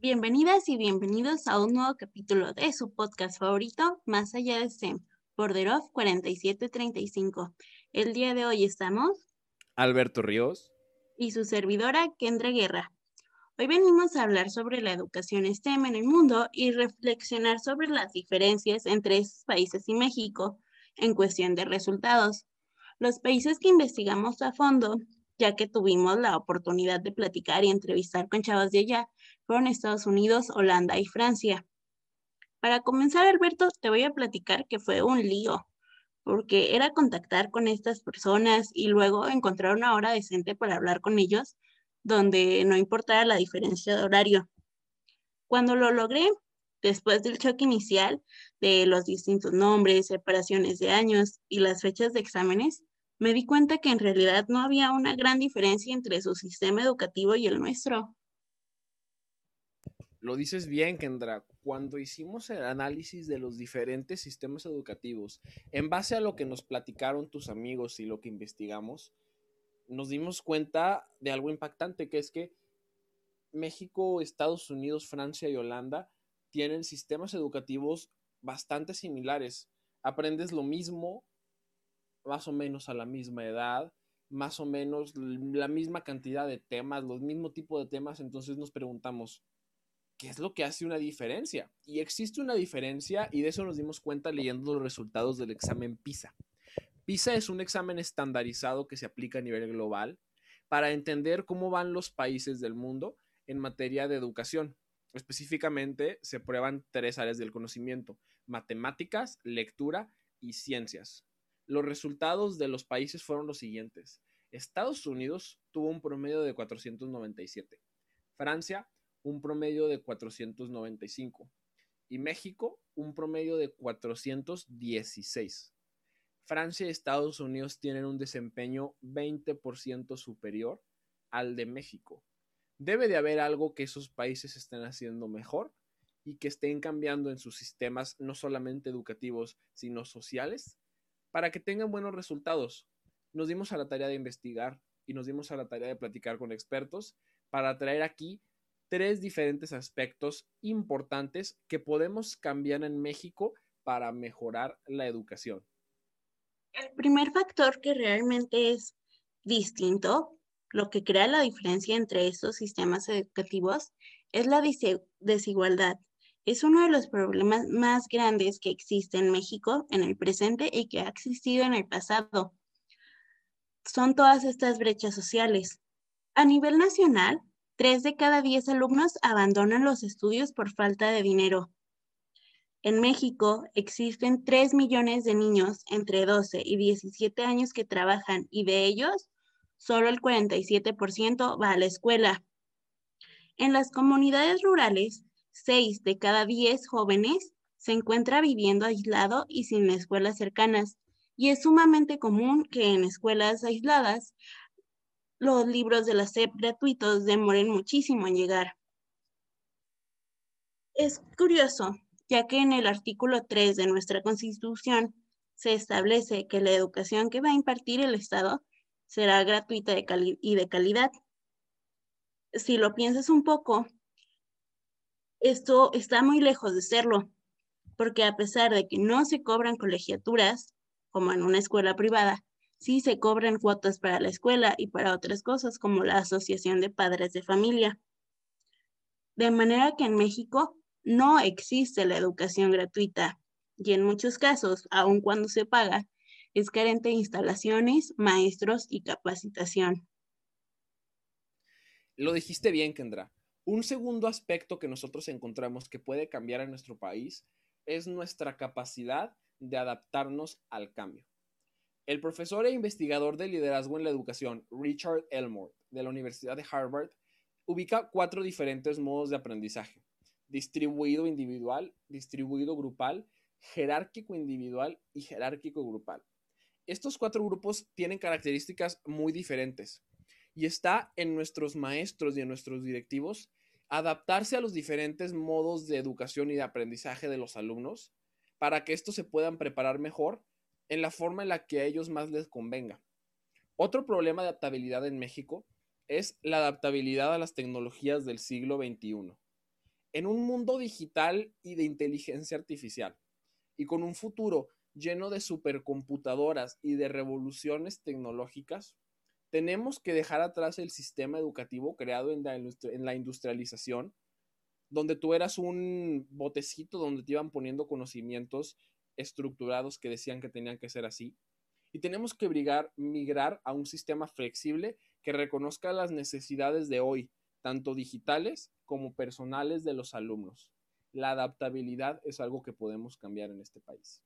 Bienvenidas y bienvenidos a un nuevo capítulo de su podcast favorito, Más allá de STEM, Borderov 4735. El día de hoy estamos Alberto Ríos y su servidora Kendra Guerra. Hoy venimos a hablar sobre la educación STEM en el mundo y reflexionar sobre las diferencias entre estos países y México en cuestión de resultados. Los países que investigamos a fondo, ya que tuvimos la oportunidad de platicar y entrevistar con chavas de allá, fueron Estados Unidos, Holanda y Francia. Para comenzar, Alberto, te voy a platicar que fue un lío, porque era contactar con estas personas y luego encontrar una hora decente para hablar con ellos, donde no importara la diferencia de horario. Cuando lo logré, después del choque inicial de los distintos nombres, separaciones de años y las fechas de exámenes, me di cuenta que en realidad no había una gran diferencia entre su sistema educativo y el nuestro. Lo dices bien, Kendra. Cuando hicimos el análisis de los diferentes sistemas educativos, en base a lo que nos platicaron tus amigos y lo que investigamos, nos dimos cuenta de algo impactante, que es que México, Estados Unidos, Francia y Holanda tienen sistemas educativos bastante similares. Aprendes lo mismo, más o menos a la misma edad, más o menos la misma cantidad de temas, los mismo tipo de temas, entonces nos preguntamos, ¿qué es lo que hace una diferencia? Y existe una diferencia y de eso nos dimos cuenta leyendo los resultados del examen PISA. PISA es un examen estandarizado que se aplica a nivel global para entender cómo van los países del mundo en materia de educación. Específicamente se prueban tres áreas del conocimiento, matemáticas, lectura y ciencias. Los resultados de los países fueron los siguientes. Estados Unidos tuvo un promedio de 497. Francia un promedio de 495 y México un promedio de 416. Francia y Estados Unidos tienen un desempeño 20% superior al de México. Debe de haber algo que esos países estén haciendo mejor y que estén cambiando en sus sistemas no solamente educativos, sino sociales, para que tengan buenos resultados. Nos dimos a la tarea de investigar y nos dimos a la tarea de platicar con expertos para traer aquí tres diferentes aspectos importantes que podemos cambiar en México para mejorar la educación. El primer factor que realmente es distinto, lo que crea la diferencia entre estos sistemas educativos, es la desigualdad. Es uno de los problemas más grandes que existe en México en el presente y que ha existido en el pasado. Son todas estas brechas sociales. A nivel nacional, Tres de cada diez alumnos abandonan los estudios por falta de dinero. En México existen 3 millones de niños entre 12 y 17 años que trabajan y de ellos solo el 47% va a la escuela. En las comunidades rurales, 6 de cada 10 jóvenes se encuentra viviendo aislado y sin escuelas cercanas, y es sumamente común que en escuelas aisladas los libros de la SEP gratuitos demoren muchísimo en llegar. Es curioso, ya que en el artículo 3 de nuestra Constitución se establece que la educación que va a impartir el Estado será gratuita y de calidad. Si lo piensas un poco, esto está muy lejos de serlo, porque a pesar de que no se cobran colegiaturas, como en una escuela privada, sí se cobran cuotas para la escuela y para otras cosas como la Asociación de Padres de Familia. De manera que en México no existe la educación gratuita y en muchos casos, aun cuando se paga, es carente de instalaciones, maestros y capacitación. Lo dijiste bien, Kendra. Un segundo aspecto que nosotros encontramos que puede cambiar en nuestro país es nuestra capacidad de adaptarnos al cambio. El profesor e investigador de liderazgo en la educación, Richard Elmore, de la Universidad de Harvard, ubica cuatro diferentes modos de aprendizaje. Distribuido individual, distribuido grupal, jerárquico individual y jerárquico grupal. Estos cuatro grupos tienen características muy diferentes y está en nuestros maestros y en nuestros directivos adaptarse a los diferentes modos de educación y de aprendizaje de los alumnos para que estos se puedan preparar mejor en la forma en la que a ellos más les convenga. Otro problema de adaptabilidad en México es la adaptabilidad a las tecnologías del siglo XXI. En un mundo digital y de inteligencia artificial, y con un futuro lleno de supercomputadoras y de revoluciones tecnológicas, tenemos que dejar atrás el sistema educativo creado en la, industrialización, donde tú eras un botecito donde te iban poniendo conocimientos estructurados que decían que tenían que ser así. Y tenemos que migrar a un sistema flexible que reconozca las necesidades de hoy, tanto digitales como personales de los alumnos. La adaptabilidad es algo que podemos cambiar en este país.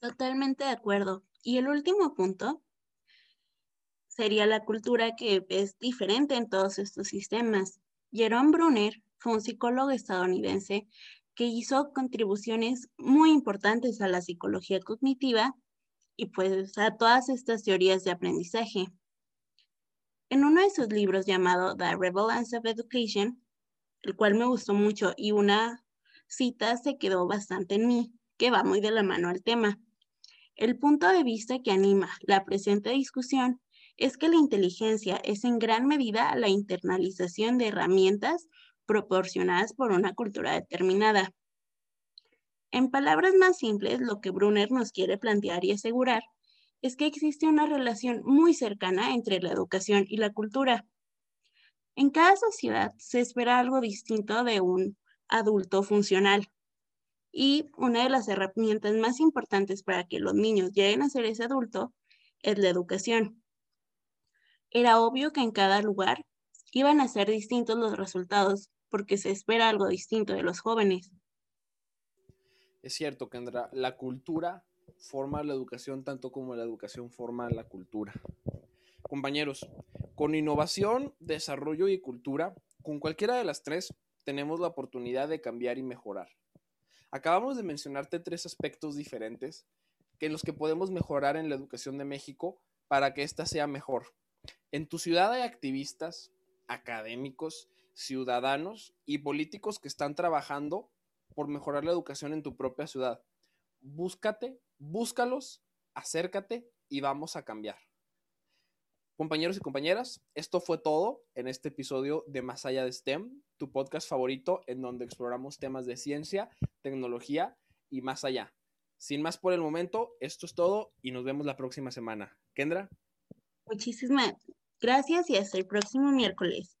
Totalmente de acuerdo. Y el último punto sería la cultura que es diferente en todos estos sistemas. Jerome Brunner fue un psicólogo estadounidense que hizo contribuciones muy importantes a la psicología cognitiva y pues a todas estas teorías de aprendizaje. En uno de sus libros llamado The Relevance of Education, el cual me gustó mucho y una cita se quedó bastante en mí, que va muy de la mano al tema. El punto de vista que anima la presente discusión es que la inteligencia es en gran medida la internalización de herramientas proporcionadas por una cultura determinada. En palabras más simples, lo que Brunner nos quiere plantear y asegurar es que existe una relación muy cercana entre la educación y la cultura. En cada sociedad se espera algo distinto de un adulto funcional. Y una de las herramientas más importantes para que los niños lleguen a ser ese adulto es la educación. Era obvio que en cada lugar iban a ser distintos los resultados porque se espera algo distinto de los jóvenes. Es cierto, Kendra, la cultura forma la educación tanto como la educación forma la cultura. Compañeros, con innovación, desarrollo y cultura, con cualquiera de las tres, tenemos la oportunidad de cambiar y mejorar. Acabamos de mencionarte tres aspectos diferentes que en los que podemos mejorar en la educación de México para que ésta sea mejor. En tu ciudad hay activistas, académicos, ciudadanos y políticos que están trabajando por mejorar la educación en tu propia ciudad. Búscate, búscalos, acércate y vamos a cambiar. Compañeros y compañeras, esto fue todo en este episodio de Más allá de STEM, tu podcast favorito en donde exploramos temas de ciencia, tecnología y más allá. Sin más por el momento, esto es todo y nos vemos la próxima semana. Kendra. Muchísimas gracias y hasta el próximo miércoles.